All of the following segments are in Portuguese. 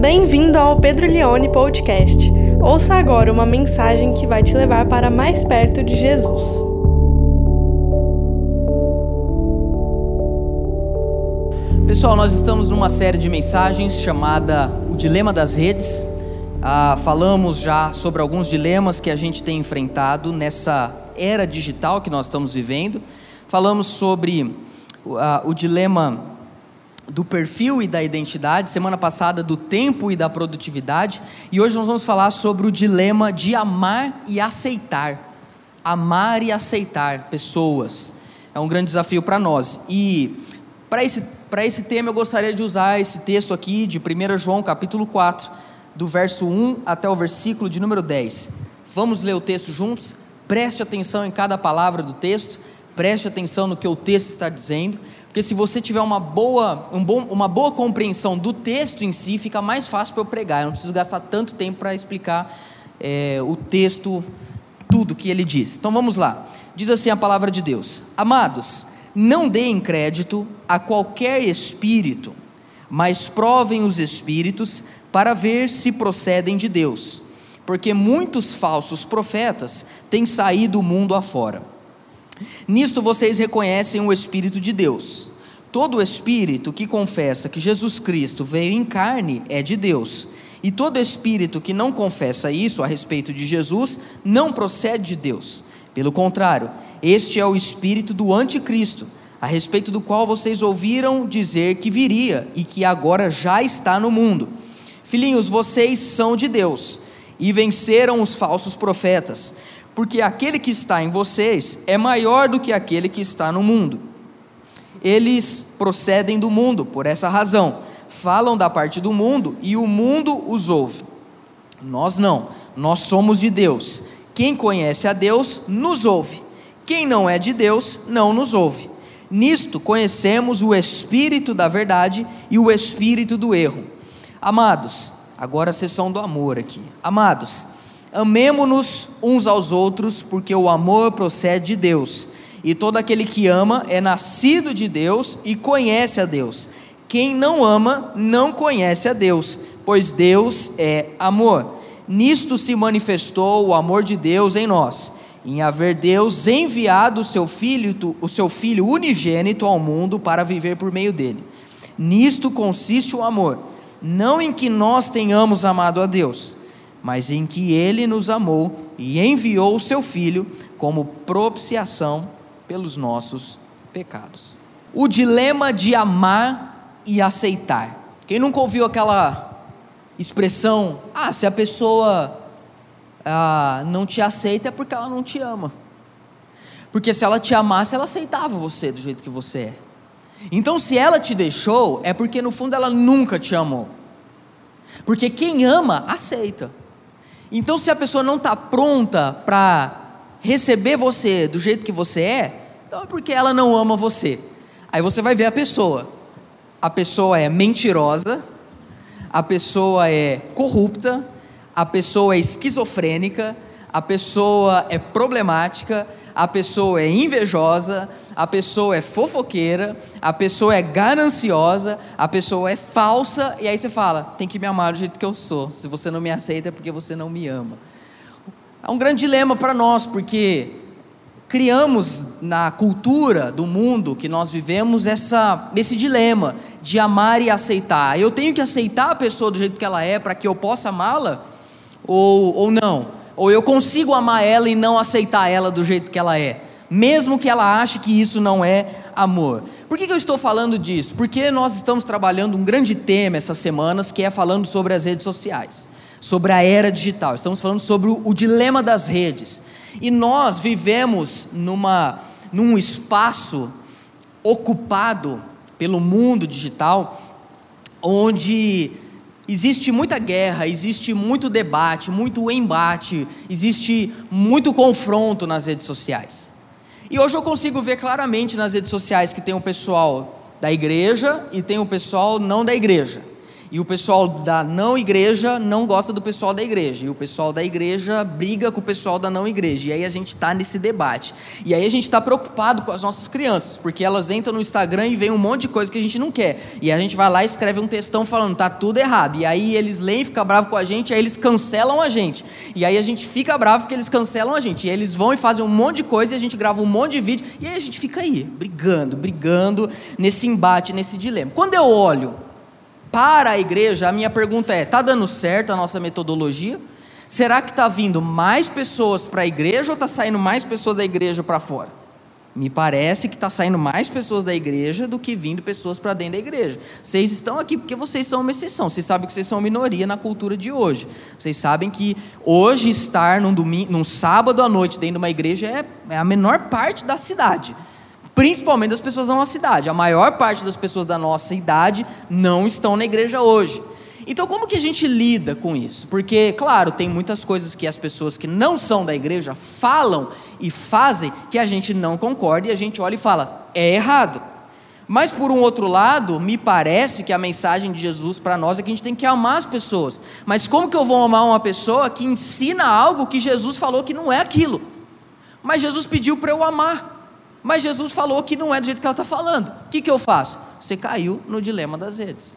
Bem-vindo ao Pedro Leone Podcast. Ouça agora uma mensagem que vai te levar para mais perto de Jesus. Pessoal, nós estamos numa série de mensagens chamada O Dilema das Redes. Ah, falamos já sobre alguns dilemas que a gente tem enfrentado nessa era digital que nós estamos vivendo. Falamos sobre ah, o dilema do perfil e da identidade, semana passada do tempo e da produtividade, e hoje nós vamos falar sobre o dilema de amar e aceitar. Amar e aceitar pessoas. É um grande desafio para nós. E para esse, para esse tema eu gostaria de usar esse texto aqui de 1 João capítulo 4, do verso 1 até o versículo de número 10. Vamos ler o texto juntos? Preste atenção em cada palavra do texto, preste atenção no que o texto está dizendo porque se você tiver uma boa, um bom, uma boa compreensão do texto em si, fica mais fácil para eu pregar. Eu não preciso gastar tanto tempo para explicar é, o texto, tudo que ele diz. Então vamos lá. Diz assim a palavra de Deus: Amados, não deem crédito a qualquer espírito, mas provem os espíritos para ver se procedem de Deus, porque muitos falsos profetas têm saído do mundo afora. Nisto vocês reconhecem o Espírito de Deus. Todo espírito que confessa que Jesus Cristo veio em carne é de Deus. E todo espírito que não confessa isso a respeito de Jesus não procede de Deus. Pelo contrário, este é o espírito do anticristo, a respeito do qual vocês ouviram dizer que viria e que agora já está no mundo. Filhinhos, vocês são de Deus e venceram os falsos profetas porque aquele que está em vocês é maior do que aquele que está no mundo. Eles procedem do mundo, por essa razão, falam da parte do mundo e o mundo os ouve. Nós não, nós somos de Deus. Quem conhece a Deus nos ouve. Quem não é de Deus não nos ouve. Nisto conhecemos o espírito da verdade e o espírito do erro. Amados, agora a sessão do amor aqui. Amados, Amemo-nos uns aos outros, porque o amor procede de Deus. E todo aquele que ama é nascido de Deus e conhece a Deus. Quem não ama não conhece a Deus, pois Deus é amor. Nisto se manifestou o amor de Deus em nós, em haver Deus enviado o seu filho, o seu filho unigênito ao mundo para viver por meio dele. Nisto consiste o amor, não em que nós tenhamos amado a Deus, mas em que ele nos amou e enviou o seu Filho como propiciação pelos nossos pecados. O dilema de amar e aceitar. Quem nunca ouviu aquela expressão: ah, se a pessoa ah, não te aceita é porque ela não te ama. Porque se ela te amasse, ela aceitava você do jeito que você é. Então, se ela te deixou, é porque no fundo ela nunca te amou. Porque quem ama, aceita. Então, se a pessoa não está pronta para receber você do jeito que você é, então é porque ela não ama você. Aí você vai ver a pessoa. A pessoa é mentirosa, a pessoa é corrupta, a pessoa é esquizofrênica, a pessoa é problemática, a pessoa é invejosa, a pessoa é fofoqueira, a pessoa é gananciosa, a pessoa é falsa, e aí você fala: tem que me amar do jeito que eu sou. Se você não me aceita é porque você não me ama. É um grande dilema para nós, porque criamos na cultura do mundo que nós vivemos essa, esse dilema de amar e aceitar. Eu tenho que aceitar a pessoa do jeito que ela é para que eu possa amá-la? Ou, ou não? Ou eu consigo amar ela e não aceitar ela do jeito que ela é, mesmo que ela ache que isso não é amor. Por que, eu estou falando disso? Porque nós estamos trabalhando um grande tema essas semanas que é falando sobre as redes sociais, sobre a era digital. Estamos falando sobre o, o dilema das redes. E nós vivemos numa, num espaço ocupado pelo mundo digital, onde Existe muita guerra, existe muito debate, muito embate, existe muito confronto nas redes sociais. E hoje eu consigo ver claramente nas redes sociais que tem o pessoal da igreja e tem o pessoal não da igreja. E o pessoal da não igreja não gosta do pessoal da igreja. E o pessoal da igreja briga com o pessoal da não igreja. E aí a gente está nesse debate. E aí a gente está preocupado com as nossas crianças, porque elas entram no Instagram e vem um monte de coisa que a gente não quer. E a gente vai lá e escreve um textão falando, tá tudo errado. E aí eles leem, ficam bravos com a gente, aí eles cancelam a gente. E aí a gente fica bravo porque eles cancelam a gente. E aí eles vão e fazem um monte de coisa e a gente grava um monte de vídeo. E aí a gente fica aí, brigando, brigando nesse embate, nesse dilema. Quando eu olho para a igreja, a minha pergunta é: está dando certo a nossa metodologia? Será que está vindo mais pessoas para a igreja ou está saindo mais pessoas da igreja para fora? Me parece que está saindo mais pessoas da igreja do que vindo pessoas para dentro da igreja. Vocês estão aqui porque vocês são uma exceção. Vocês sabem que vocês são minoria na cultura de hoje. Vocês sabem que hoje estar num, domingo, num sábado à noite dentro de uma igreja é, é a menor parte da cidade principalmente das pessoas da nossa idade. A maior parte das pessoas da nossa idade não estão na igreja hoje. Então, como que a gente lida com isso? Porque, claro, tem muitas coisas que as pessoas que não são da igreja falam e fazem que a gente não concorda e a gente olha e fala, é errado. Mas, por um outro lado, me parece que a mensagem de Jesus para nós é que a gente tem que amar as pessoas. Mas como que eu vou amar uma pessoa que ensina algo que Jesus falou que não é aquilo? Mas Jesus pediu para eu amar. Mas Jesus falou que não é do jeito que ela está falando. O que, que eu faço? Você caiu no dilema das redes.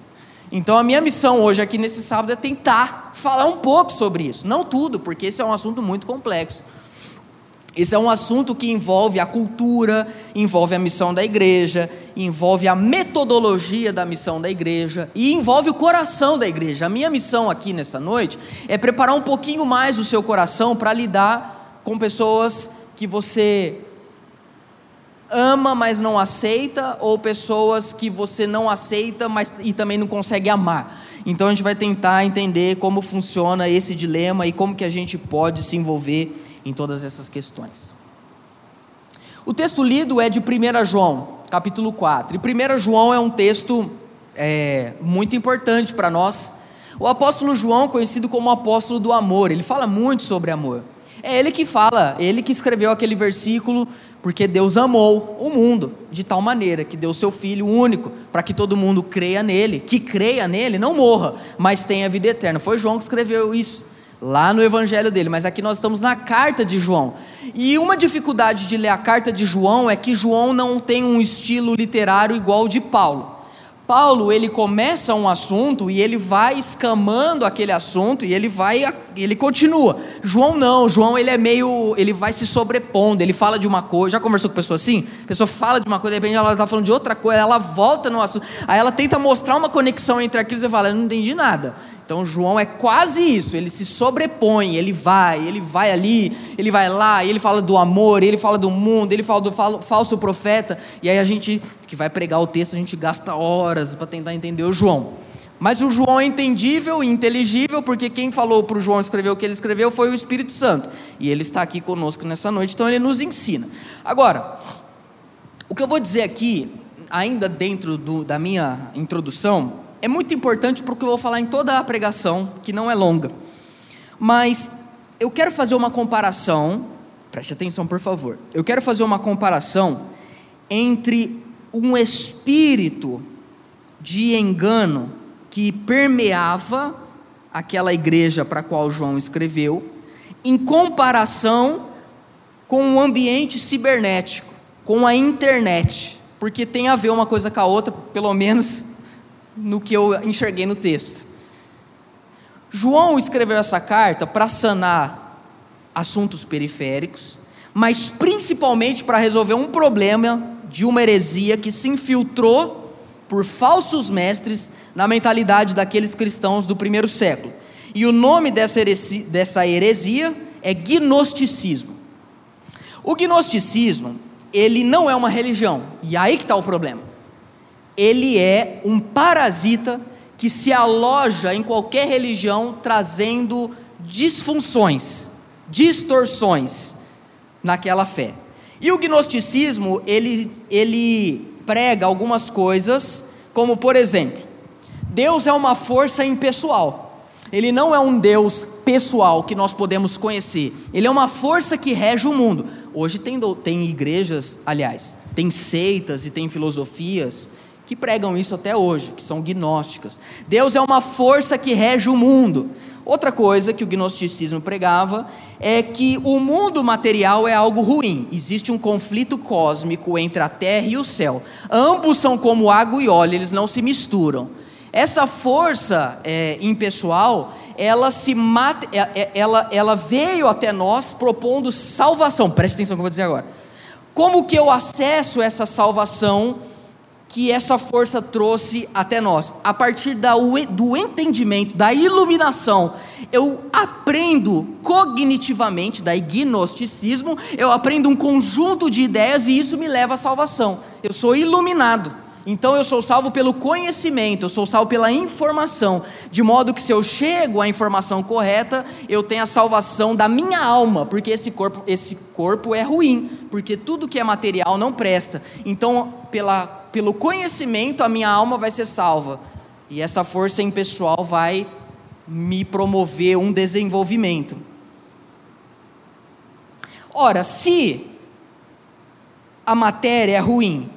Então a minha missão hoje aqui nesse sábado é tentar falar um pouco sobre isso. Não tudo, porque esse é um assunto muito complexo. Esse é um assunto que envolve a cultura, envolve a missão da igreja, envolve a metodologia da missão da igreja e envolve o coração da igreja. A minha missão aqui nessa noite é preparar um pouquinho mais o seu coração para lidar com pessoas que você ama, mas não aceita, ou pessoas que você não aceita, mas e também não consegue amar. Então a gente vai tentar entender como funciona esse dilema e como que a gente pode se envolver em todas essas questões. O texto lido é de 1 João, capítulo 4. E 1 João é um texto é, muito importante para nós. O apóstolo João, conhecido como apóstolo do amor, ele fala muito sobre amor. É ele que fala, ele que escreveu aquele versículo porque Deus amou o mundo de tal maneira que deu seu Filho único para que todo mundo creia nele, que creia nele, não morra, mas tenha vida eterna. Foi João que escreveu isso lá no Evangelho dele, mas aqui nós estamos na carta de João. E uma dificuldade de ler a carta de João é que João não tem um estilo literário igual de Paulo. Paulo ele começa um assunto e ele vai escamando aquele assunto e ele vai ele continua. João não, João ele é meio ele vai se sobrepondo, ele fala de uma coisa. Já conversou com pessoa assim? A pessoa fala de uma coisa, de repente ela está falando de outra coisa, ela volta no assunto, aí ela tenta mostrar uma conexão entre aquilo e você fala, eu não entendi nada. Então João é quase isso, ele se sobrepõe, ele vai, ele vai ali, ele vai lá, ele fala do amor, ele fala do mundo, ele fala do falso profeta, e aí a gente que vai pregar o texto, a gente gasta horas para tentar entender o João. Mas o João é entendível e inteligível, porque quem falou para o João escrever o que ele escreveu foi o Espírito Santo. E ele está aqui conosco nessa noite, então ele nos ensina. Agora, o que eu vou dizer aqui, ainda dentro do, da minha introdução, é muito importante porque eu vou falar em toda a pregação, que não é longa. Mas eu quero fazer uma comparação, preste atenção por favor. Eu quero fazer uma comparação entre um espírito de engano que permeava aquela igreja para a qual João escreveu, em comparação com o ambiente cibernético, com a internet, porque tem a ver uma coisa com a outra, pelo menos no que eu enxerguei no texto. João escreveu essa carta para sanar assuntos periféricos, mas principalmente para resolver um problema de uma heresia que se infiltrou por falsos mestres na mentalidade daqueles cristãos do primeiro século. E o nome dessa heresia, dessa heresia é gnosticismo. O gnosticismo, ele não é uma religião, e aí que está o problema ele é um parasita que se aloja em qualquer religião trazendo disfunções, distorções naquela fé. E o gnosticismo, ele, ele prega algumas coisas, como por exemplo, Deus é uma força impessoal. Ele não é um Deus pessoal que nós podemos conhecer. Ele é uma força que rege o mundo. Hoje tem, tem igrejas, aliás, tem seitas e tem filosofias que pregam isso até hoje, que são gnósticas. Deus é uma força que rege o mundo. Outra coisa que o gnosticismo pregava é que o mundo material é algo ruim. Existe um conflito cósmico entre a terra e o céu. Ambos são como água e óleo, eles não se misturam. Essa força é, impessoal, ela se mate, é, é, ela, ela veio até nós propondo salvação. Preste atenção no que eu vou dizer agora. Como que eu acesso essa salvação que essa força trouxe até nós? A partir da, do entendimento, da iluminação, eu aprendo cognitivamente, da gnosticismo, eu aprendo um conjunto de ideias e isso me leva à salvação. Eu sou iluminado. Então eu sou salvo pelo conhecimento, eu sou salvo pela informação, de modo que se eu chego à informação correta, eu tenho a salvação da minha alma, porque esse corpo, esse corpo é ruim, porque tudo que é material não presta. Então, pela, pelo conhecimento, a minha alma vai ser salva. E essa força impessoal vai me promover um desenvolvimento. Ora, se a matéria é ruim,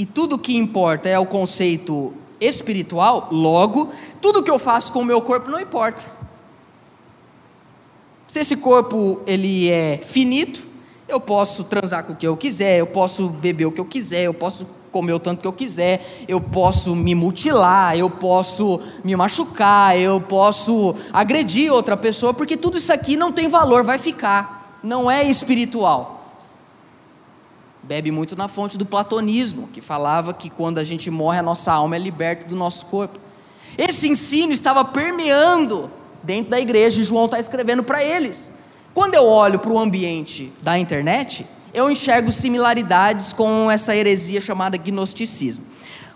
e tudo que importa é o conceito espiritual, logo, tudo que eu faço com o meu corpo não importa. Se esse corpo ele é finito, eu posso transar com o que eu quiser, eu posso beber o que eu quiser, eu posso comer o tanto que eu quiser, eu posso me mutilar, eu posso me machucar, eu posso agredir outra pessoa, porque tudo isso aqui não tem valor, vai ficar, não é espiritual bebe muito na fonte do platonismo, que falava que quando a gente morre, a nossa alma é liberta do nosso corpo. Esse ensino estava permeando dentro da igreja, e João está escrevendo para eles. Quando eu olho para o ambiente da internet, eu enxergo similaridades com essa heresia chamada gnosticismo.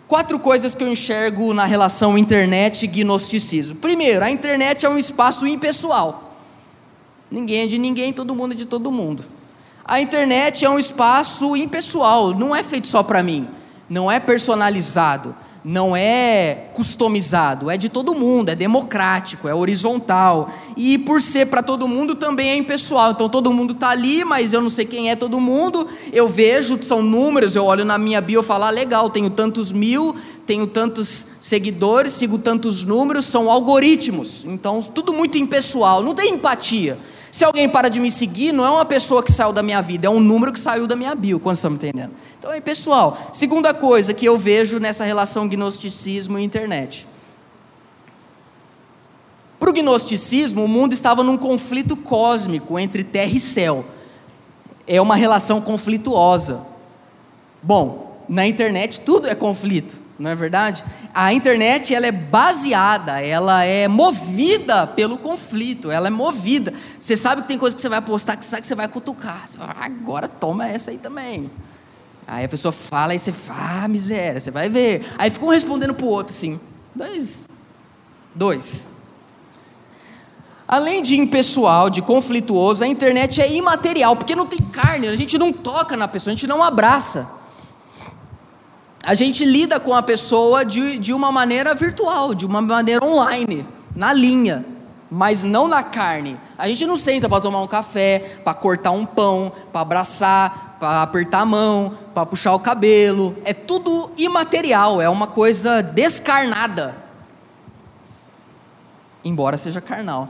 Quatro coisas que eu enxergo na relação internet e gnosticismo. Primeiro, a internet é um espaço impessoal. Ninguém é de ninguém, todo mundo é de todo mundo. A internet é um espaço impessoal, não é feito só para mim, não é personalizado, não é customizado, é de todo mundo, é democrático, é horizontal. E por ser para todo mundo também é impessoal. Então todo mundo está ali, mas eu não sei quem é todo mundo. Eu vejo, são números, eu olho na minha bio e falo, ah, legal, tenho tantos mil, tenho tantos seguidores, sigo tantos números, são algoritmos. Então tudo muito impessoal, não tem empatia. Se alguém para de me seguir, não é uma pessoa que saiu da minha vida, é um número que saiu da minha bio, quando estão me entendendo? Então é pessoal. Segunda coisa que eu vejo nessa relação gnosticismo e internet. Para o gnosticismo, o mundo estava num conflito cósmico entre terra e céu. É uma relação conflituosa. Bom, na internet tudo é conflito não é verdade? A internet ela é baseada, ela é movida pelo conflito, ela é movida. Você sabe que tem coisa que você vai postar que você sabe que você vai cutucar. Você fala, agora toma essa aí também. Aí a pessoa fala e você fala, ah, miséria, você vai ver. Aí fica um respondendo para o outro assim. Dois. Dois. Além de impessoal, de conflituoso, a internet é imaterial, porque não tem carne, a gente não toca na pessoa, a gente não abraça a gente lida com a pessoa de, de uma maneira virtual, de uma maneira online, na linha, mas não na carne. A gente não senta para tomar um café, para cortar um pão, para abraçar, para apertar a mão, para puxar o cabelo. É tudo imaterial, é uma coisa descarnada. Embora seja carnal.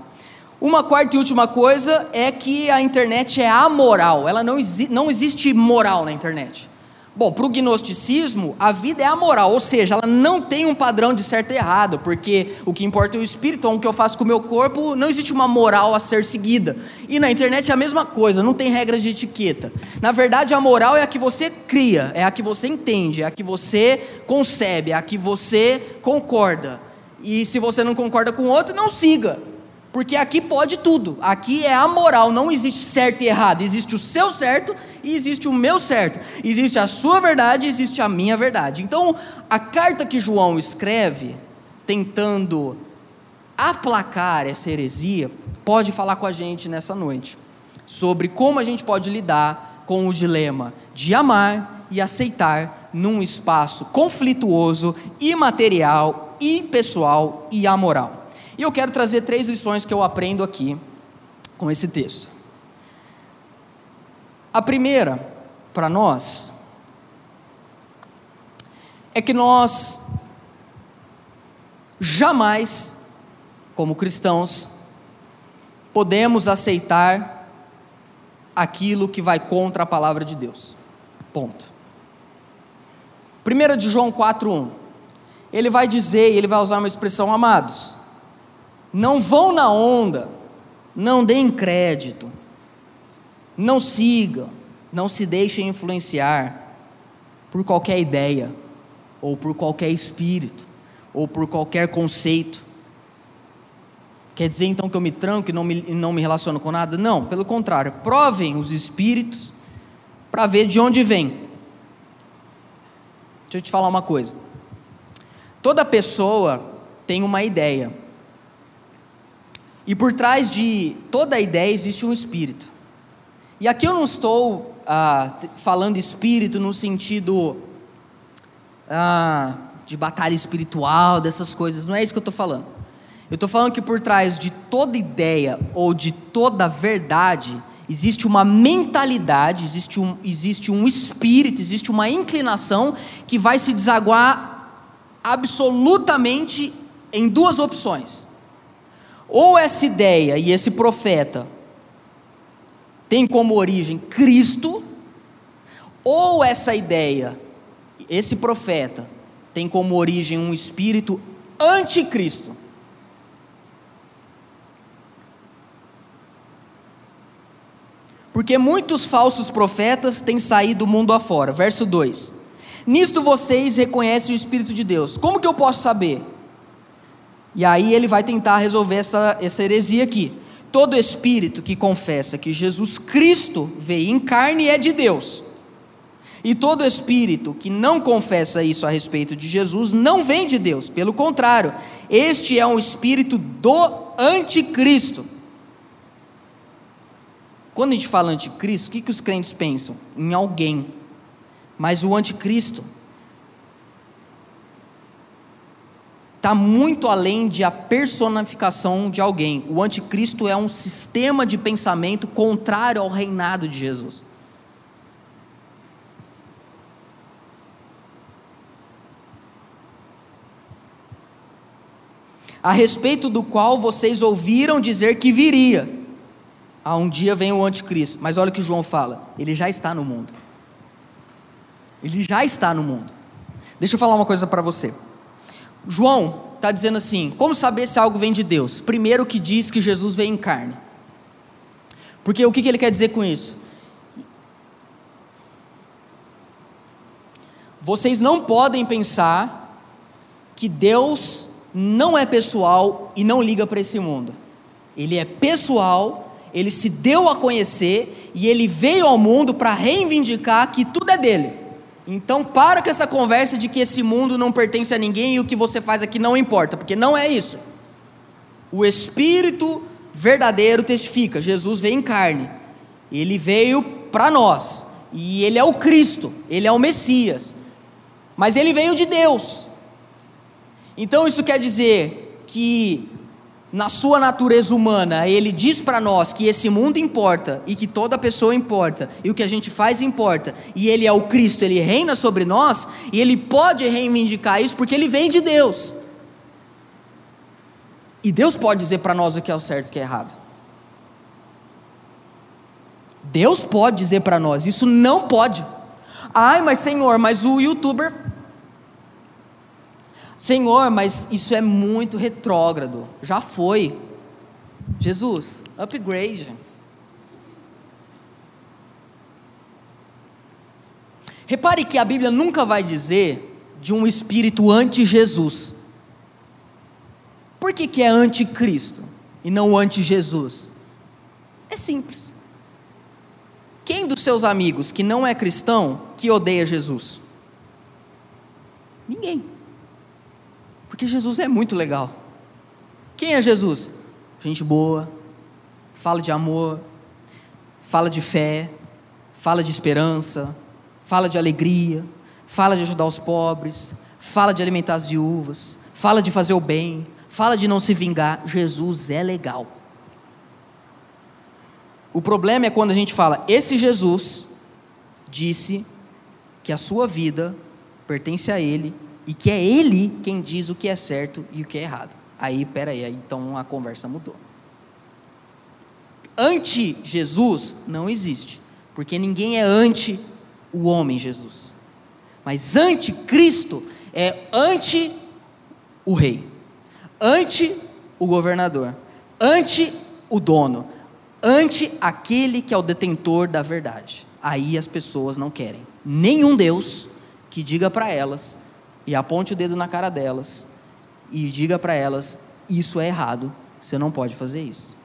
Uma quarta e última coisa é que a internet é amoral, ela não, exi não existe moral na internet. Bom, para o gnosticismo, a vida é amoral, ou seja, ela não tem um padrão de certo e errado, porque o que importa é o espírito, então o que eu faço com o meu corpo, não existe uma moral a ser seguida. E na internet é a mesma coisa, não tem regras de etiqueta. Na verdade, a moral é a que você cria, é a que você entende, é a que você concebe, é a que você concorda. E se você não concorda com outro, não siga. Porque aqui pode tudo. Aqui é a moral, não existe certo e errado. Existe o seu certo e existe o meu certo. Existe a sua verdade existe a minha verdade. Então, a carta que João escreve, tentando aplacar essa heresia, pode falar com a gente nessa noite sobre como a gente pode lidar com o dilema de amar e aceitar num espaço conflituoso, imaterial, impessoal e amoral. E eu quero trazer três lições que eu aprendo aqui com esse texto. A primeira, para nós, é que nós jamais, como cristãos, podemos aceitar aquilo que vai contra a palavra de Deus. Ponto. 1 de João 4,1. Ele vai dizer, ele vai usar uma expressão, amados, não vão na onda, não deem crédito, não sigam, não se deixem influenciar por qualquer ideia, ou por qualquer espírito, ou por qualquer conceito. Quer dizer então que eu me tranco e não me, não me relaciono com nada? Não, pelo contrário, provem os espíritos para ver de onde vem. Deixa eu te falar uma coisa. Toda pessoa tem uma ideia. E por trás de toda ideia existe um espírito. E aqui eu não estou ah, falando espírito no sentido ah, de batalha espiritual, dessas coisas, não é isso que eu estou falando. Eu estou falando que por trás de toda ideia ou de toda verdade existe uma mentalidade, existe um, existe um espírito, existe uma inclinação que vai se desaguar absolutamente em duas opções. Ou essa ideia e esse profeta tem como origem Cristo, ou essa ideia, esse profeta, tem como origem um espírito anticristo. Porque muitos falsos profetas têm saído do mundo afora. Verso 2: Nisto vocês reconhecem o Espírito de Deus. Como que eu posso saber? E aí ele vai tentar resolver essa, essa heresia aqui. Todo espírito que confessa que Jesus Cristo veio em carne é de Deus. E todo espírito que não confessa isso a respeito de Jesus não vem de Deus, pelo contrário, este é um espírito do anticristo. Quando a gente fala anticristo, o que, que os crentes pensam? Em alguém. Mas o anticristo está muito além de a personificação de alguém. O anticristo é um sistema de pensamento contrário ao reinado de Jesus. A respeito do qual vocês ouviram dizer que viria. Ah, um dia vem o anticristo. Mas olha o que João fala: ele já está no mundo. Ele já está no mundo. Deixa eu falar uma coisa para você. João está dizendo assim: como saber se algo vem de Deus? Primeiro, que diz que Jesus veio em carne. Porque o que, que ele quer dizer com isso? Vocês não podem pensar que Deus não é pessoal e não liga para esse mundo. Ele é pessoal, ele se deu a conhecer e ele veio ao mundo para reivindicar que tudo é dele. Então para com essa conversa de que esse mundo não pertence a ninguém e o que você faz aqui não importa, porque não é isso. O Espírito verdadeiro testifica: Jesus veio em carne, ele veio para nós, e ele é o Cristo, ele é o Messias, mas ele veio de Deus. Então isso quer dizer que na sua natureza humana, ele diz para nós que esse mundo importa e que toda pessoa importa e o que a gente faz importa, e ele é o Cristo, ele reina sobre nós e ele pode reivindicar isso porque ele vem de Deus. E Deus pode dizer para nós o que é o certo e o que é errado. Deus pode dizer para nós, isso não pode. Ai, mas Senhor, mas o youtuber Senhor, mas isso é muito retrógrado. Já foi. Jesus, upgrade. Repare que a Bíblia nunca vai dizer de um espírito anti-Jesus. Por que, que é anticristo e não anti-Jesus? É simples. Quem dos seus amigos que não é cristão que odeia Jesus? Ninguém. Porque Jesus é muito legal. Quem é Jesus? Gente boa, fala de amor, fala de fé, fala de esperança, fala de alegria, fala de ajudar os pobres, fala de alimentar as viúvas, fala de fazer o bem, fala de não se vingar. Jesus é legal. O problema é quando a gente fala, esse Jesus disse que a sua vida pertence a Ele e que é Ele quem diz o que é certo e o que é errado. Aí, peraí, aí, então a conversa mudou. Anti-Jesus não existe, porque ninguém é anti o homem Jesus. Mas anti-Cristo é anti o rei, anti o governador, ante o dono, ante aquele que é o detentor da verdade. Aí as pessoas não querem nenhum Deus que diga para elas e aponte o dedo na cara delas e diga para elas: isso é errado, você não pode fazer isso.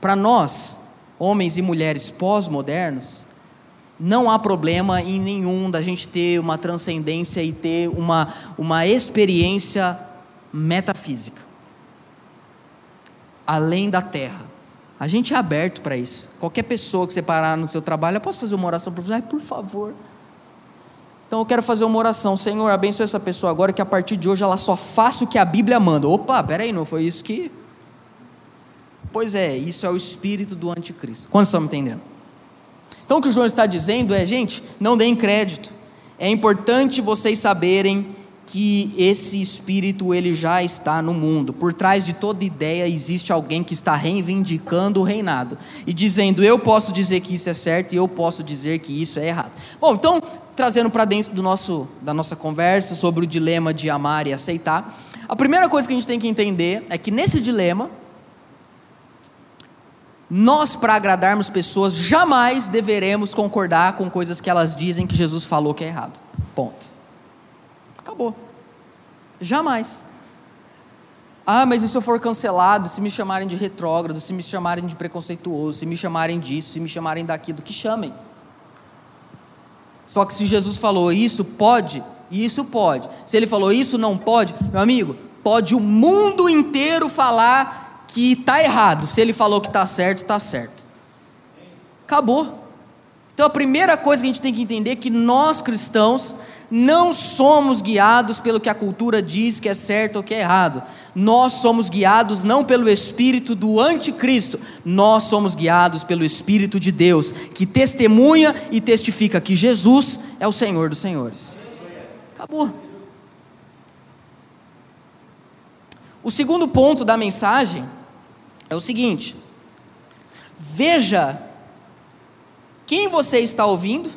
Para nós, homens e mulheres pós-modernos, não há problema em nenhum da gente ter uma transcendência e ter uma, uma experiência metafísica além da terra. A gente é aberto para isso. Qualquer pessoa que você parar no seu trabalho, eu posso fazer uma oração para você? Ai, por favor. Então eu quero fazer uma oração. Senhor, abençoe essa pessoa agora que a partir de hoje ela só faça o que a Bíblia manda. Opa, peraí, não foi isso que. Pois é, isso é o espírito do anticristo. Quantos estão me entendendo? Então o que o João está dizendo é, gente, não deem crédito. É importante vocês saberem que esse espírito ele já está no mundo. Por trás de toda ideia existe alguém que está reivindicando o reinado e dizendo: eu posso dizer que isso é certo e eu posso dizer que isso é errado. Bom, então trazendo para dentro do nosso da nossa conversa sobre o dilema de amar e aceitar, a primeira coisa que a gente tem que entender é que nesse dilema nós, para agradarmos pessoas, jamais deveremos concordar com coisas que elas dizem que Jesus falou que é errado. Ponto. Acabou. Jamais. Ah, mas e se eu for cancelado, se me chamarem de retrógrado, se me chamarem de preconceituoso, se me chamarem disso, se me chamarem daquilo, que chamem. Só que se Jesus falou isso pode, isso pode. Se ele falou isso não pode, meu amigo, pode o mundo inteiro falar que está errado. Se ele falou que está certo, está certo. Acabou. Então a primeira coisa que a gente tem que entender é que nós cristãos não somos guiados pelo que a cultura diz que é certo ou que é errado. Nós somos guiados não pelo espírito do anticristo, nós somos guiados pelo espírito de Deus, que testemunha e testifica que Jesus é o Senhor dos senhores. Acabou. O segundo ponto da mensagem é o seguinte: veja quem você está ouvindo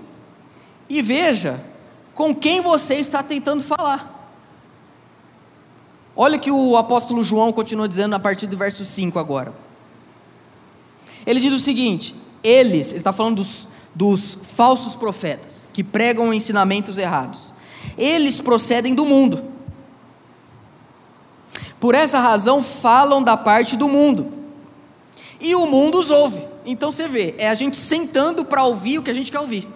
e veja com quem você está tentando falar. Olha que o apóstolo João continua dizendo a partir do verso 5 agora. Ele diz o seguinte: eles, ele está falando dos, dos falsos profetas, que pregam ensinamentos errados, eles procedem do mundo. Por essa razão falam da parte do mundo. E o mundo os ouve. Então você vê, é a gente sentando para ouvir o que a gente quer ouvir.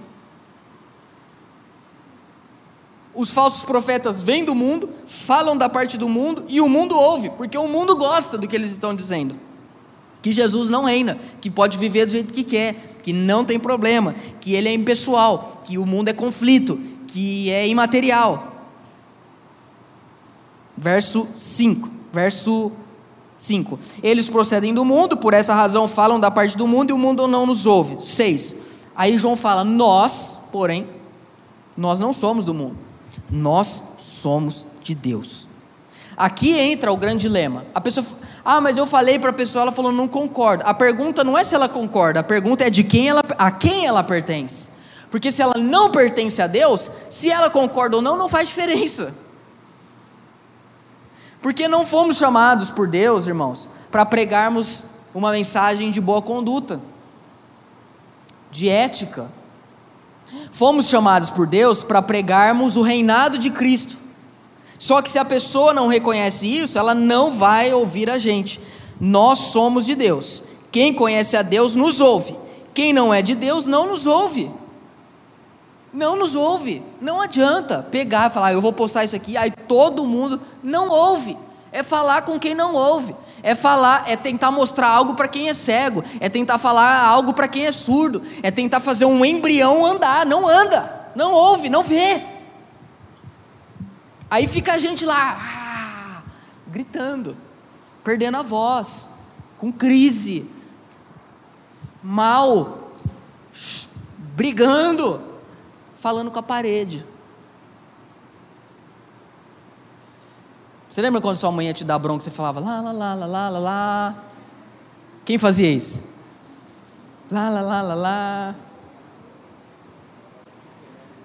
Os falsos profetas vêm do mundo, falam da parte do mundo e o mundo ouve, porque o mundo gosta do que eles estão dizendo. Que Jesus não reina, que pode viver do jeito que quer, que não tem problema, que ele é impessoal, que o mundo é conflito, que é imaterial. Verso 5, verso 5. Eles procedem do mundo, por essa razão falam da parte do mundo e o mundo não nos ouve. 6. Aí João fala: Nós, porém, nós não somos do mundo nós somos de Deus. Aqui entra o grande dilema. A pessoa, ah, mas eu falei para a pessoa, ela falou, não concorda. A pergunta não é se ela concorda, a pergunta é de quem ela, a quem ela pertence. Porque se ela não pertence a Deus, se ela concorda ou não, não faz diferença. Porque não fomos chamados por Deus, irmãos, para pregarmos uma mensagem de boa conduta, de ética, Fomos chamados por Deus para pregarmos o reinado de Cristo. Só que se a pessoa não reconhece isso, ela não vai ouvir a gente. Nós somos de Deus. Quem conhece a Deus nos ouve. Quem não é de Deus não nos ouve. Não nos ouve. Não adianta pegar e falar, eu vou postar isso aqui, aí todo mundo não ouve. É falar com quem não ouve é falar, é tentar mostrar algo para quem é cego, é tentar falar algo para quem é surdo, é tentar fazer um embrião andar, não anda, não ouve, não vê. Aí fica a gente lá, ah, gritando, perdendo a voz, com crise, mal, brigando, falando com a parede. Você lembra quando sua mãe ia te dar bronca, você falava lá, lá, lá, lá, lá, lá. Quem fazia isso? Lá, lá, lá, lá, lá.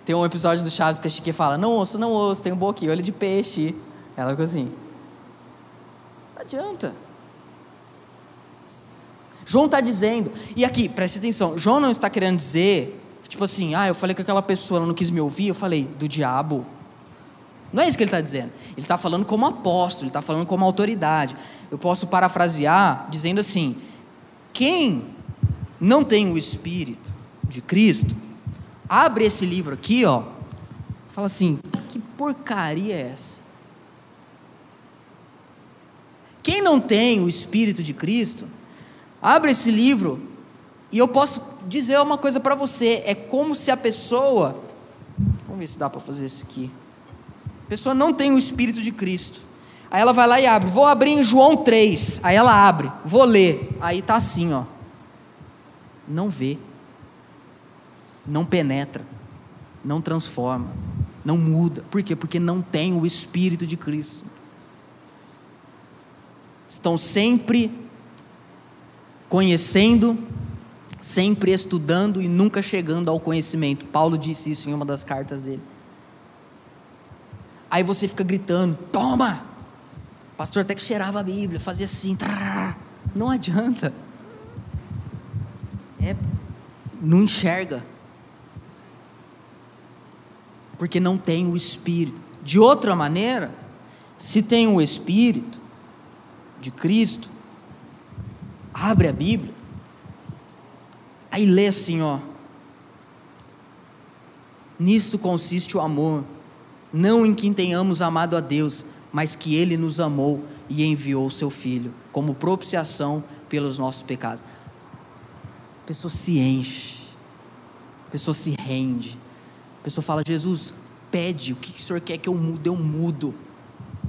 Tem um episódio do Chaves que a Chique fala: Não ouço, não ouço, tem um boquinho, olho de peixe. Ela ficou assim. Não adianta. João está dizendo, e aqui, preste atenção: João não está querendo dizer, tipo assim, ah, eu falei com aquela pessoa, ela não quis me ouvir, eu falei, do diabo. Não é isso que ele está dizendo. Ele está falando como apóstolo, ele está falando como autoridade. Eu posso parafrasear dizendo assim: quem não tem o Espírito de Cristo, abre esse livro aqui, ó, fala assim: que porcaria é essa? Quem não tem o Espírito de Cristo, abre esse livro e eu posso dizer uma coisa para você: é como se a pessoa, vamos ver se dá para fazer isso aqui. Pessoa não tem o Espírito de Cristo. Aí ela vai lá e abre. Vou abrir em João 3. Aí ela abre. Vou ler. Aí tá assim, ó. Não vê. Não penetra. Não transforma. Não muda. Por quê? Porque não tem o Espírito de Cristo. Estão sempre conhecendo, sempre estudando e nunca chegando ao conhecimento. Paulo disse isso em uma das cartas dele. Aí você fica gritando: toma! O pastor até que cheirava a Bíblia, fazia assim, tará. não adianta. É, não enxerga. Porque não tem o Espírito. De outra maneira, se tem o Espírito de Cristo, abre a Bíblia, aí lê assim, ó. Nisto consiste o amor não em que tenhamos amado a Deus, mas que Ele nos amou e enviou o Seu Filho como propiciação pelos nossos pecados. A pessoa se enche, a pessoa se rende, a pessoa fala: Jesus, pede, o que, que o Senhor quer que eu mude? Eu mudo.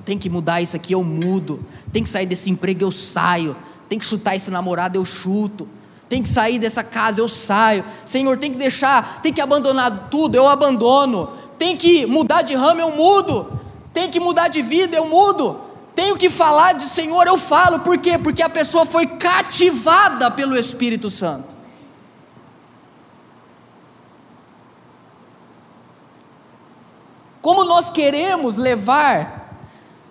Tem que mudar isso aqui, eu mudo. Tem que sair desse emprego, eu saio. Tem que chutar esse namorado, eu chuto. Tem que sair dessa casa, eu saio. Senhor, tem que deixar, tem que abandonar tudo, eu abandono tem que mudar de ramo, eu mudo. Tem que mudar de vida, eu mudo. Tenho que falar de Senhor, eu falo. Por quê? Porque a pessoa foi cativada pelo Espírito Santo. Como nós queremos levar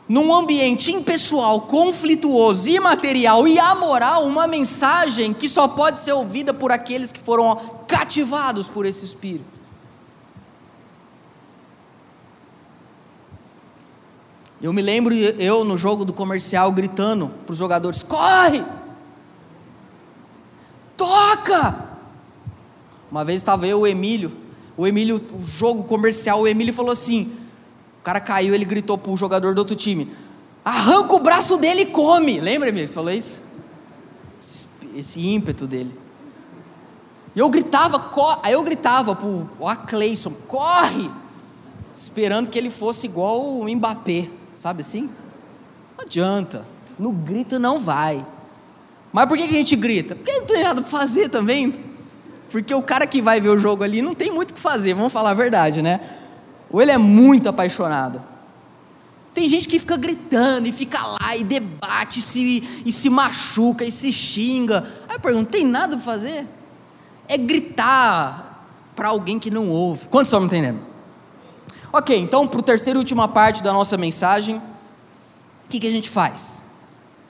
num ambiente impessoal, conflituoso, imaterial e amoral, uma mensagem que só pode ser ouvida por aqueles que foram cativados por esse Espírito. Eu me lembro eu no jogo do comercial gritando para os jogadores: corre! Toca! Uma vez estava eu, o Emílio, o Emílio, o jogo comercial, o Emílio falou assim: o cara caiu, ele gritou para o jogador do outro time: arranca o braço dele e come. Lembra, Emílio? Você falou isso? Esse, ímpeto dele. E eu gritava, aí eu gritava para o Acleison: corre! Esperando que ele fosse igual o Mbappé sabe assim? Não adianta, no grito não vai. Mas por que a gente grita? Porque não tem nada para fazer também. Porque o cara que vai ver o jogo ali não tem muito o que fazer, vamos falar a verdade, né? Ou ele é muito apaixonado. Tem gente que fica gritando e fica lá e debate se, e se machuca e se xinga. Aí eu pergunto: tem nada para fazer? É gritar para alguém que não ouve. Quantos estão me entendendo? Ok, então para o terceiro e última parte da nossa mensagem, o que, que a gente faz?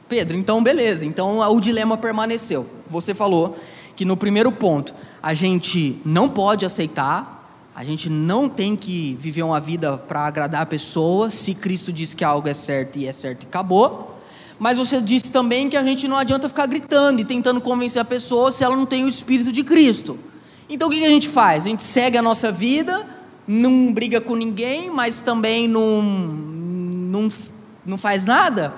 Pedro, então beleza, então o dilema permaneceu. Você falou que no primeiro ponto a gente não pode aceitar, a gente não tem que viver uma vida para agradar a pessoa, se Cristo diz que algo é certo e é certo e acabou. Mas você disse também que a gente não adianta ficar gritando e tentando convencer a pessoa se ela não tem o Espírito de Cristo. Então o que a gente faz? A gente segue a nossa vida, não briga com ninguém, mas também não, não, não faz nada?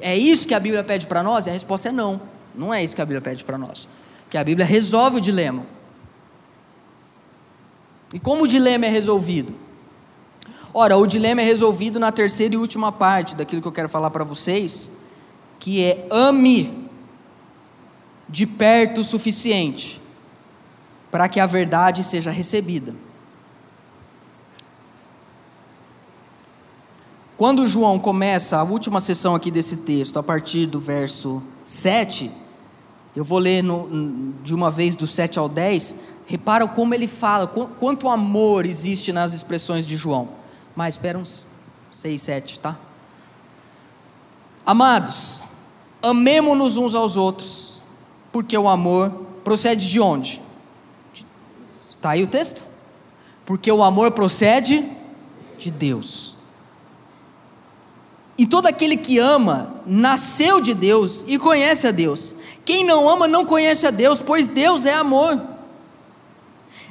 É isso que a Bíblia pede para nós? E a resposta é não. Não é isso que a Bíblia pede para nós. Que a Bíblia resolve o dilema. E como o dilema é resolvido? Ora, o dilema é resolvido na terceira e última parte daquilo que eu quero falar para vocês, que é ame de perto o suficiente para que a verdade seja recebida. Quando João começa a última sessão aqui desse texto, a partir do verso 7, eu vou ler no, de uma vez do 7 ao 10, repara como ele fala, quanto amor existe nas expressões de João. Mas espera uns 6, 7, tá? Amados, amemo-nos uns aos outros, porque o amor procede de onde? Está aí o texto? Porque o amor procede de Deus. E todo aquele que ama nasceu de Deus e conhece a Deus. Quem não ama não conhece a Deus, pois Deus é amor.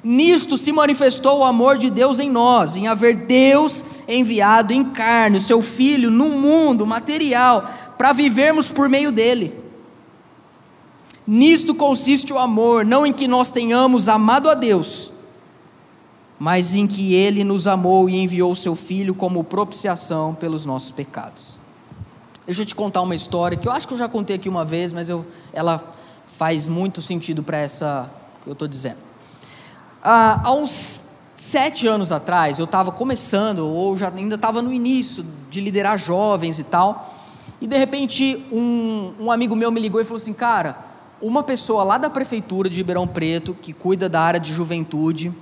Nisto se manifestou o amor de Deus em nós, em haver Deus enviado em carne, o seu Filho, no mundo material, para vivermos por meio dele. Nisto consiste o amor, não em que nós tenhamos amado a Deus, mas em que Ele nos amou e enviou Seu Filho como propiciação pelos nossos pecados. Deixa eu te contar uma história que eu acho que eu já contei aqui uma vez, mas eu, ela faz muito sentido para essa que eu estou dizendo. Ah, há uns sete anos atrás, eu estava começando, ou já ainda estava no início de liderar jovens e tal, e de repente um, um amigo meu me ligou e falou assim: Cara, uma pessoa lá da prefeitura de Ribeirão Preto, que cuida da área de juventude,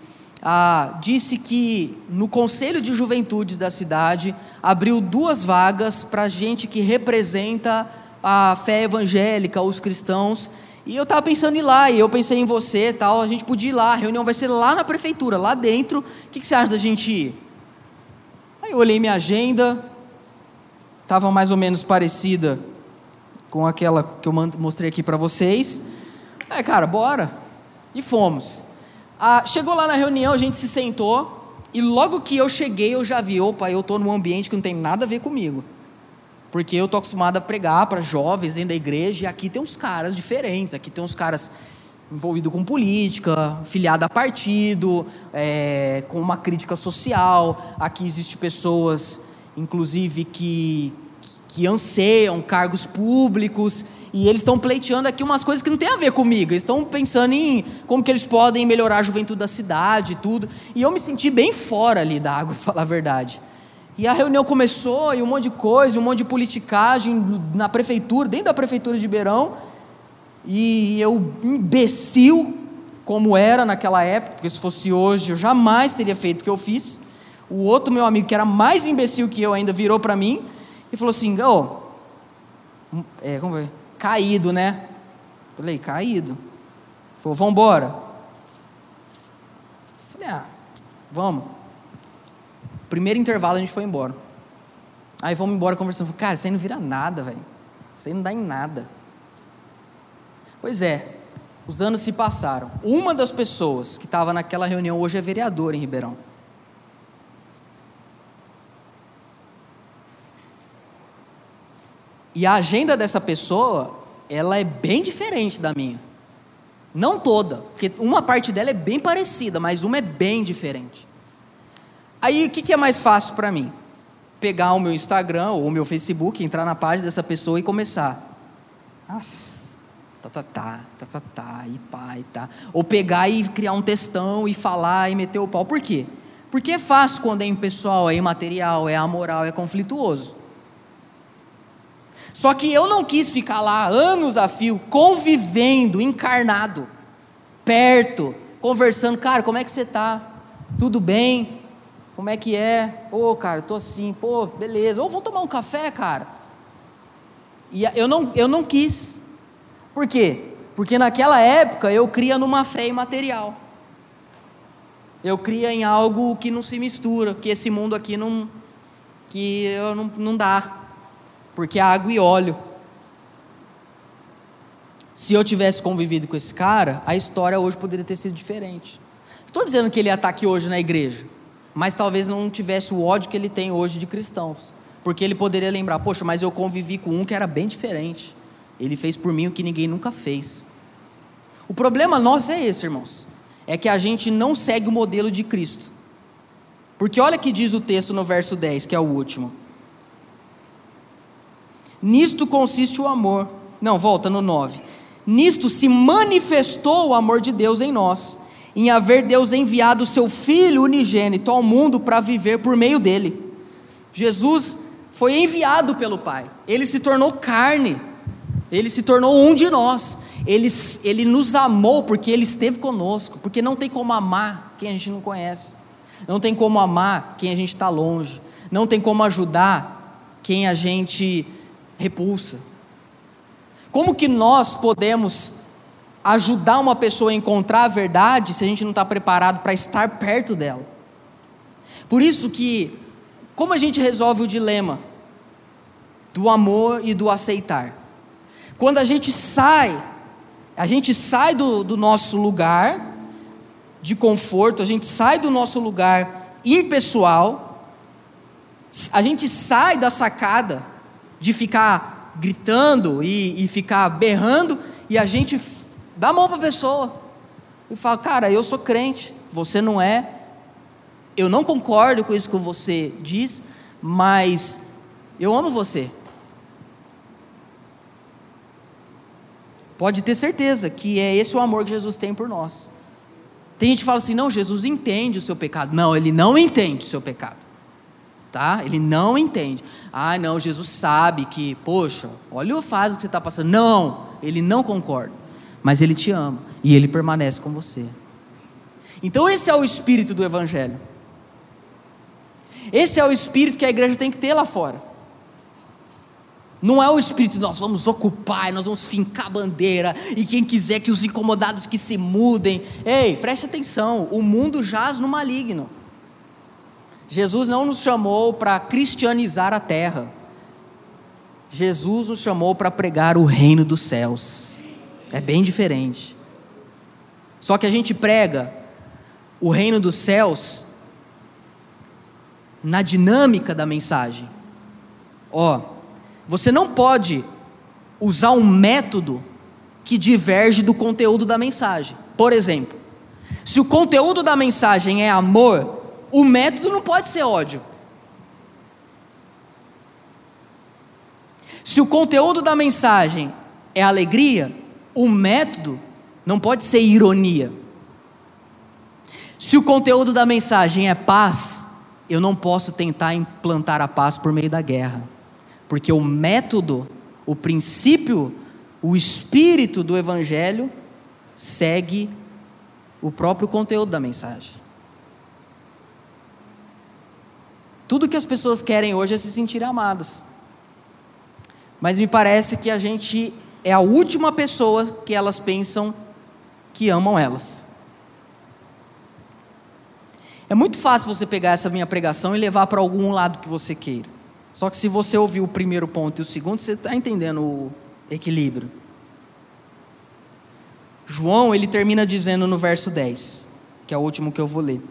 ah, disse que no Conselho de Juventude da cidade abriu duas vagas para gente que representa a fé evangélica, os cristãos. E eu estava pensando em ir lá, e eu pensei em você tal, a gente podia ir lá, a reunião vai ser lá na prefeitura, lá dentro. O que, que você acha da gente ir? Aí eu olhei minha agenda, estava mais ou menos parecida com aquela que eu mostrei aqui para vocês. Aí, cara, bora. E fomos. Ah, chegou lá na reunião, a gente se sentou, e logo que eu cheguei, eu já vi, opa, eu estou num ambiente que não tem nada a ver comigo. Porque eu estou acostumado a pregar para jovens dentro da igreja, e aqui tem uns caras diferentes, aqui tem uns caras envolvidos com política, filiado a partido, é, com uma crítica social. Aqui existem pessoas, inclusive, que, que anseiam cargos públicos. E eles estão pleiteando aqui umas coisas que não tem a ver comigo. Eles estão pensando em como que eles podem melhorar a juventude da cidade e tudo. E eu me senti bem fora ali da água, para falar a verdade. E a reunião começou, e um monte de coisa, um monte de politicagem na prefeitura, dentro da prefeitura de Ribeirão. E eu, imbecil, como era naquela época, porque se fosse hoje eu jamais teria feito o que eu fiz. O outro meu amigo, que era mais imbecil que eu ainda, virou para mim e falou assim: Ô, oh, é, como foi? Caído, né? Falei, caído. Falou, vamos embora. Falei, ah, vamos. Primeiro intervalo a gente foi embora. Aí vamos embora conversando. Falei, cara, isso aí não vira nada, velho. Isso aí não dá em nada. Pois é, os anos se passaram. Uma das pessoas que estava naquela reunião hoje é vereador em Ribeirão. E a agenda dessa pessoa, ela é bem diferente da minha. Não toda, porque uma parte dela é bem parecida, mas uma é bem diferente. Aí o que, que é mais fácil para mim? Pegar o meu Instagram ou o meu Facebook, entrar na página dessa pessoa e começar. Nossa, tá, tá, tá, tá, tá, tá, e pá, e tá. Ou pegar e criar um textão e falar e meter o pau. Por quê? Porque é fácil quando é impessoal, é imaterial, é amoral, é conflituoso. Só que eu não quis ficar lá anos a fio, convivendo, encarnado, perto, conversando, cara, como é que você está? Tudo bem? Como é que é? Ô, oh, cara, tô assim, pô, beleza. Ou vou tomar um café, cara. E eu não, eu não quis. Por quê? Porque naquela época eu cria numa fé imaterial. Eu cria em algo que não se mistura, que esse mundo aqui não, que eu não, não dá porque água e óleo. Se eu tivesse convivido com esse cara, a história hoje poderia ter sido diferente. Estou dizendo que ele ia estar aqui hoje na igreja, mas talvez não tivesse o ódio que ele tem hoje de cristãos. Porque ele poderia lembrar, poxa, mas eu convivi com um que era bem diferente. Ele fez por mim o que ninguém nunca fez. O problema nosso é esse, irmãos. É que a gente não segue o modelo de Cristo. Porque olha que diz o texto no verso 10, que é o último. Nisto consiste o amor. Não, volta no 9. Nisto se manifestou o amor de Deus em nós, em haver Deus enviado o seu Filho unigênito ao mundo para viver por meio dele. Jesus foi enviado pelo Pai. Ele se tornou carne. Ele se tornou um de nós. Ele, ele nos amou porque ele esteve conosco. Porque não tem como amar quem a gente não conhece. Não tem como amar quem a gente está longe. Não tem como ajudar quem a gente repulsa. Como que nós podemos ajudar uma pessoa a encontrar a verdade se a gente não está preparado para estar perto dela? Por isso que, como a gente resolve o dilema do amor e do aceitar? Quando a gente sai, a gente sai do, do nosso lugar de conforto, a gente sai do nosso lugar impessoal, a gente sai da sacada de ficar gritando e, e ficar berrando, e a gente dá a mão para a pessoa e fala: Cara, eu sou crente, você não é, eu não concordo com isso que você diz, mas eu amo você. Pode ter certeza que é esse o amor que Jesus tem por nós. Tem gente que fala assim: não, Jesus entende o seu pecado. Não, ele não entende o seu pecado. Tá? Ele não entende. Ah, não, Jesus sabe que, poxa, olha o fase que você está passando. Não, ele não concorda. Mas ele te ama e ele permanece com você. Então, esse é o espírito do Evangelho. Esse é o espírito que a igreja tem que ter lá fora. Não é o espírito, nós vamos ocupar, nós vamos fincar bandeira, e quem quiser que os incomodados que se mudem. Ei, preste atenção, o mundo jaz no maligno. Jesus não nos chamou para cristianizar a terra. Jesus nos chamou para pregar o reino dos céus. É bem diferente. Só que a gente prega o reino dos céus na dinâmica da mensagem. Ó, você não pode usar um método que diverge do conteúdo da mensagem. Por exemplo, se o conteúdo da mensagem é amor, o método não pode ser ódio. Se o conteúdo da mensagem é alegria, o método não pode ser ironia. Se o conteúdo da mensagem é paz, eu não posso tentar implantar a paz por meio da guerra. Porque o método, o princípio, o espírito do Evangelho segue o próprio conteúdo da mensagem. Tudo que as pessoas querem hoje é se sentir amadas. Mas me parece que a gente é a última pessoa que elas pensam que amam elas. É muito fácil você pegar essa minha pregação e levar para algum lado que você queira. Só que se você ouvir o primeiro ponto e o segundo, você está entendendo o equilíbrio. João, ele termina dizendo no verso 10, que é o último que eu vou ler.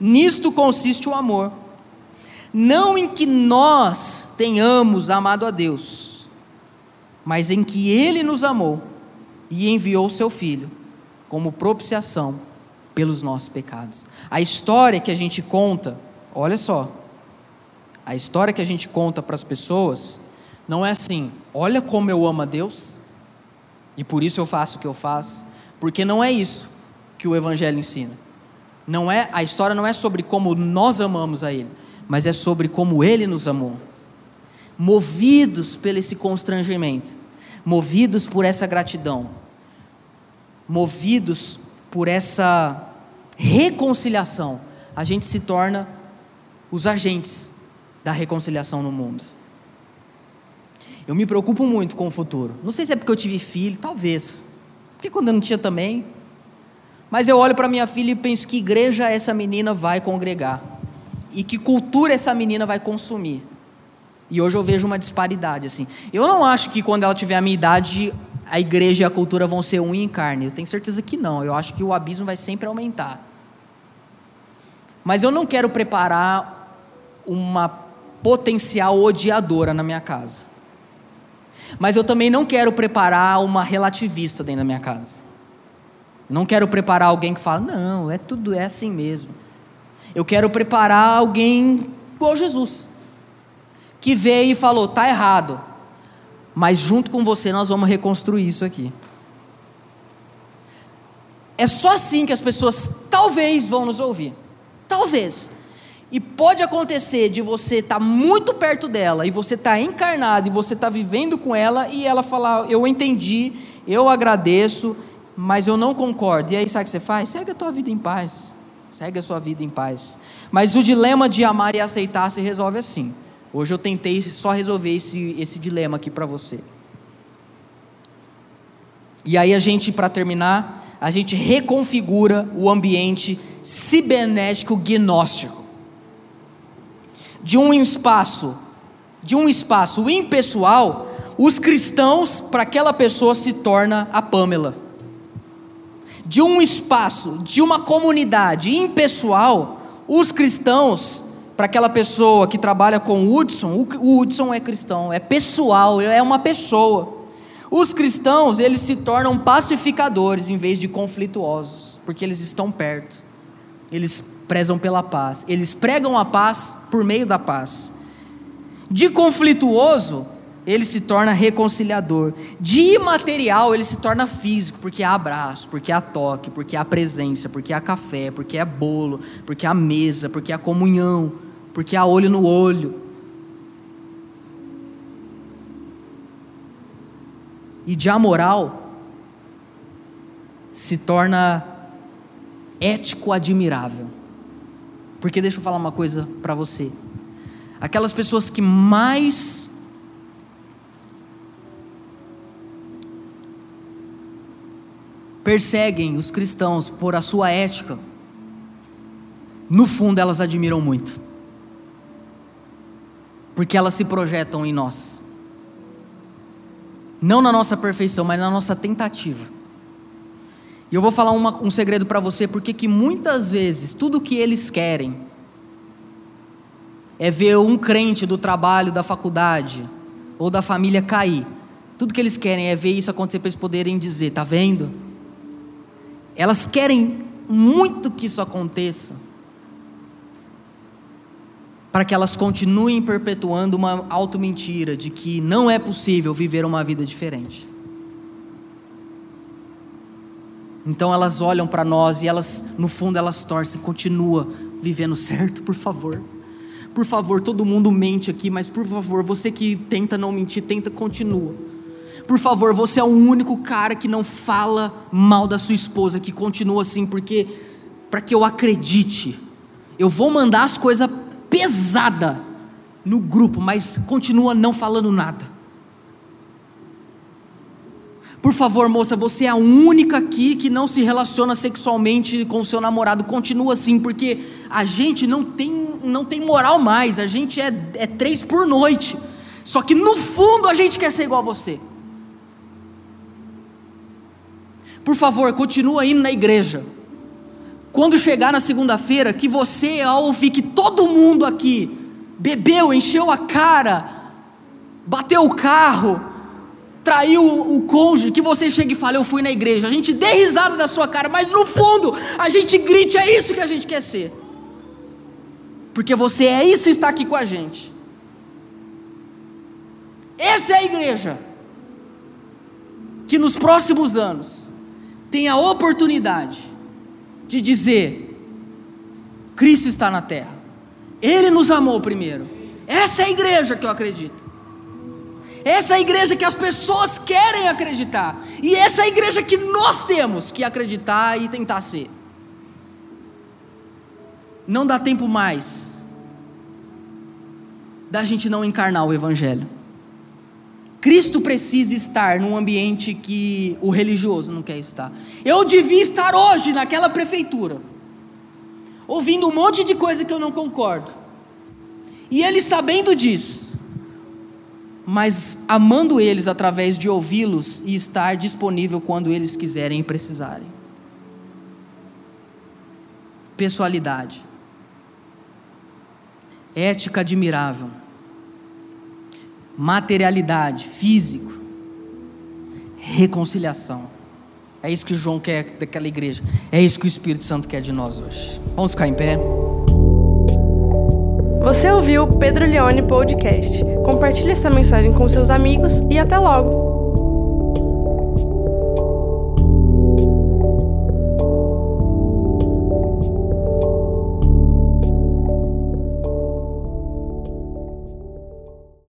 Nisto consiste o amor, não em que nós tenhamos amado a Deus, mas em que Ele nos amou e enviou Seu Filho como propiciação pelos nossos pecados. A história que a gente conta, olha só, a história que a gente conta para as pessoas não é assim, olha como eu amo a Deus e por isso eu faço o que eu faço, porque não é isso que o evangelho ensina. Não é, a história não é sobre como nós amamos a ele, mas é sobre como ele nos amou. Movidos pelo esse constrangimento, movidos por essa gratidão, movidos por essa reconciliação, a gente se torna os agentes da reconciliação no mundo. Eu me preocupo muito com o futuro. Não sei se é porque eu tive filho, talvez. Porque quando eu não tinha também. Mas eu olho para minha filha e penso que igreja essa menina vai congregar. E que cultura essa menina vai consumir. E hoje eu vejo uma disparidade assim. Eu não acho que quando ela tiver a minha idade, a igreja e a cultura vão ser um em carne. Eu tenho certeza que não. Eu acho que o abismo vai sempre aumentar. Mas eu não quero preparar uma potencial odiadora na minha casa. Mas eu também não quero preparar uma relativista dentro da minha casa. Não quero preparar alguém que fala, não, é tudo é assim mesmo. Eu quero preparar alguém igual Jesus, que veio e falou, tá errado, mas junto com você nós vamos reconstruir isso aqui. É só assim que as pessoas talvez vão nos ouvir. Talvez. E pode acontecer de você estar tá muito perto dela e você estar tá encarnado e você estar tá vivendo com ela e ela falar: Eu entendi, eu agradeço, mas eu não concordo. E aí, sabe o que você faz? Segue a tua vida em paz. Segue a sua vida em paz. Mas o dilema de amar e aceitar se resolve assim. Hoje eu tentei só resolver esse, esse dilema aqui para você. E aí a gente, para terminar, a gente reconfigura o ambiente cibernético gnóstico. De um espaço, de um espaço impessoal, os cristãos, para aquela pessoa se torna a Pamela. De um espaço, de uma comunidade impessoal, os cristãos, para aquela pessoa que trabalha com o Hudson, o Hudson é cristão, é pessoal, é uma pessoa. Os cristãos, eles se tornam pacificadores em vez de conflituosos, porque eles estão perto. Eles prezam pela paz. Eles pregam a paz por meio da paz. De conflituoso, ele se torna reconciliador. De imaterial, ele se torna físico, porque há abraço, porque há toque, porque há presença, porque há café, porque há bolo, porque há mesa, porque há comunhão, porque há olho no olho. e de amoral se torna ético admirável. Porque deixa eu falar uma coisa para você. Aquelas pessoas que mais perseguem os cristãos por a sua ética, no fundo elas admiram muito. Porque elas se projetam em nós. Não na nossa perfeição, mas na nossa tentativa. E eu vou falar uma, um segredo para você, porque que muitas vezes tudo que eles querem é ver um crente do trabalho, da faculdade ou da família cair. Tudo que eles querem é ver isso acontecer para eles poderem dizer: tá vendo? Elas querem muito que isso aconteça para que elas continuem perpetuando uma auto-mentira de que não é possível viver uma vida diferente. Então elas olham para nós e elas, no fundo, elas torcem, continua vivendo certo, por favor. Por favor, todo mundo mente aqui, mas por favor, você que tenta não mentir, tenta continua. Por favor, você é o único cara que não fala mal da sua esposa, que continua assim, porque para que eu acredite, eu vou mandar as coisas pesada no grupo, mas continua não falando nada. Por favor, moça, você é a única aqui que não se relaciona sexualmente com o seu namorado. Continua assim, porque a gente não tem, não tem moral mais. A gente é, é três por noite. Só que no fundo a gente quer ser igual a você. Por favor, continua indo na igreja. Quando chegar na segunda-feira, que você, ao ouvir que todo mundo aqui bebeu, encheu a cara, bateu o carro, traiu o cônjuge, que você chegue e fale: Eu fui na igreja. A gente dê risada da sua cara, mas no fundo a gente grite: É isso que a gente quer ser. Porque você é isso e está aqui com a gente. Essa é a igreja que nos próximos anos tem a oportunidade de dizer: Cristo está na terra, Ele nos amou primeiro. Essa é a igreja que eu acredito. Essa é a igreja que as pessoas querem acreditar. E essa é a igreja que nós temos que acreditar e tentar ser. Não dá tempo mais da gente não encarnar o Evangelho. Cristo precisa estar num ambiente que o religioso não quer estar. Eu devia estar hoje naquela prefeitura, ouvindo um monte de coisa que eu não concordo. E eles sabendo disso, mas amando eles através de ouvi-los e estar disponível quando eles quiserem e precisarem. Pessoalidade. Ética admirável materialidade, físico, reconciliação. É isso que João quer daquela igreja. É isso que o Espírito Santo quer de nós hoje. Vamos ficar em pé. Você ouviu o Pedro Leone Podcast. Compartilhe essa mensagem com seus amigos e até logo.